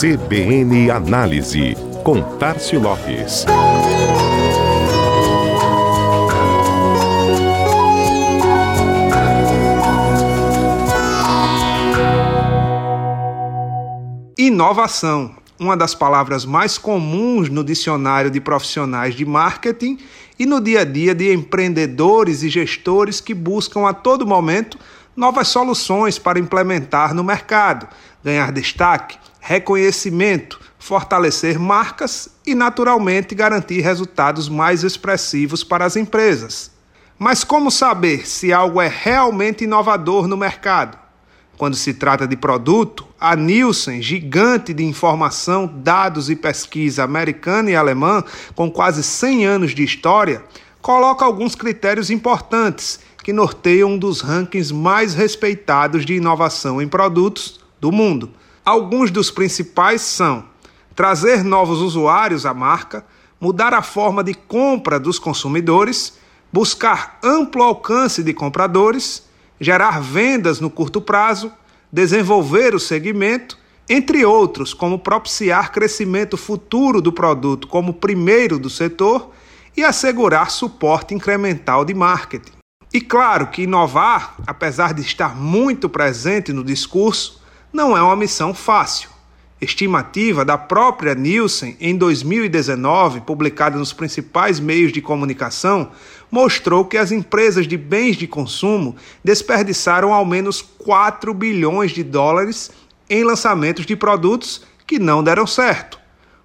CBN Análise, com Tarcio Lopes. Inovação, uma das palavras mais comuns no dicionário de profissionais de marketing e no dia a dia de empreendedores e gestores que buscam a todo momento novas soluções para implementar no mercado, ganhar destaque, reconhecimento, fortalecer marcas e, naturalmente, garantir resultados mais expressivos para as empresas. Mas como saber se algo é realmente inovador no mercado? Quando se trata de produto, a Nielsen, gigante de informação, dados e pesquisa americana e alemã, com quase 100 anos de história, coloca alguns critérios importantes que norteiam um dos rankings mais respeitados de inovação em produtos do mundo. Alguns dos principais são trazer novos usuários à marca, mudar a forma de compra dos consumidores, buscar amplo alcance de compradores, gerar vendas no curto prazo, desenvolver o segmento, entre outros, como propiciar crescimento futuro do produto como primeiro do setor e assegurar suporte incremental de marketing. E claro que inovar, apesar de estar muito presente no discurso, não é uma missão fácil. Estimativa da própria Nielsen em 2019, publicada nos principais meios de comunicação, mostrou que as empresas de bens de consumo desperdiçaram ao menos 4 bilhões de dólares em lançamentos de produtos que não deram certo.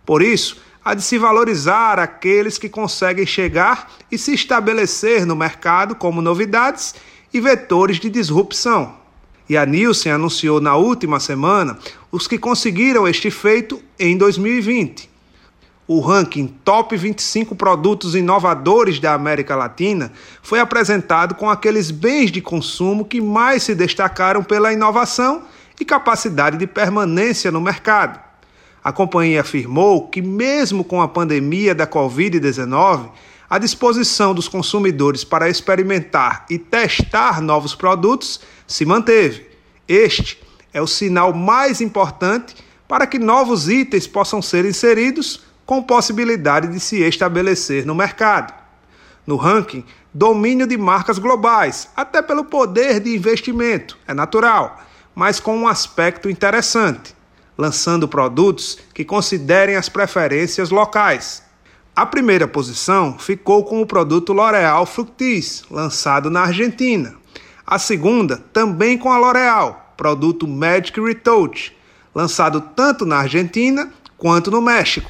Por isso, há de se valorizar aqueles que conseguem chegar e se estabelecer no mercado como novidades e vetores de disrupção. E a Nielsen anunciou na última semana os que conseguiram este feito em 2020. O ranking Top 25 Produtos Inovadores da América Latina foi apresentado com aqueles bens de consumo que mais se destacaram pela inovação e capacidade de permanência no mercado. A companhia afirmou que, mesmo com a pandemia da Covid-19, a disposição dos consumidores para experimentar e testar novos produtos se manteve. Este é o sinal mais importante para que novos itens possam ser inseridos com possibilidade de se estabelecer no mercado. No ranking, domínio de marcas globais, até pelo poder de investimento, é natural, mas com um aspecto interessante, lançando produtos que considerem as preferências locais. A primeira posição ficou com o produto L'Oréal Fructis, lançado na Argentina. A segunda, também com a L'Oréal, produto Magic Retouch, lançado tanto na Argentina quanto no México.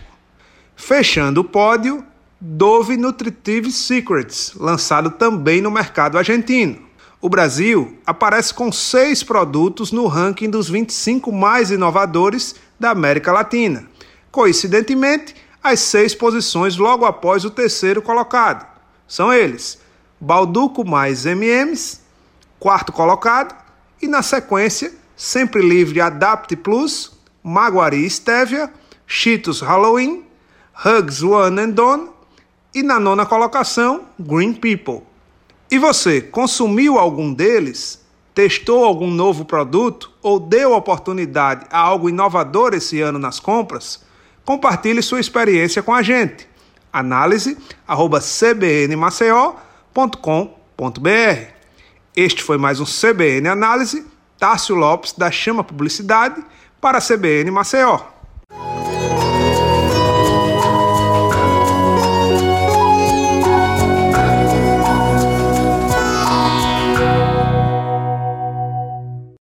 Fechando o pódio, Dove Nutritive Secrets, lançado também no mercado argentino. O Brasil aparece com seis produtos no ranking dos 25 mais inovadores da América Latina. Coincidentemente, as seis posições logo após o terceiro colocado. São eles: Balduco mais MMs, quarto colocado, e na sequência, Sempre Livre Adapt Plus, Maguari Stevia, Cheetos Halloween, Hugs One and Done e na nona colocação, Green People. E você, consumiu algum deles? Testou algum novo produto ou deu oportunidade a algo inovador esse ano nas compras? Compartilhe sua experiência com a gente. análise@cbnmaceió.com.br. Este foi mais um CBN Análise. Tássio Lopes da Chama Publicidade para a CBN Maceió.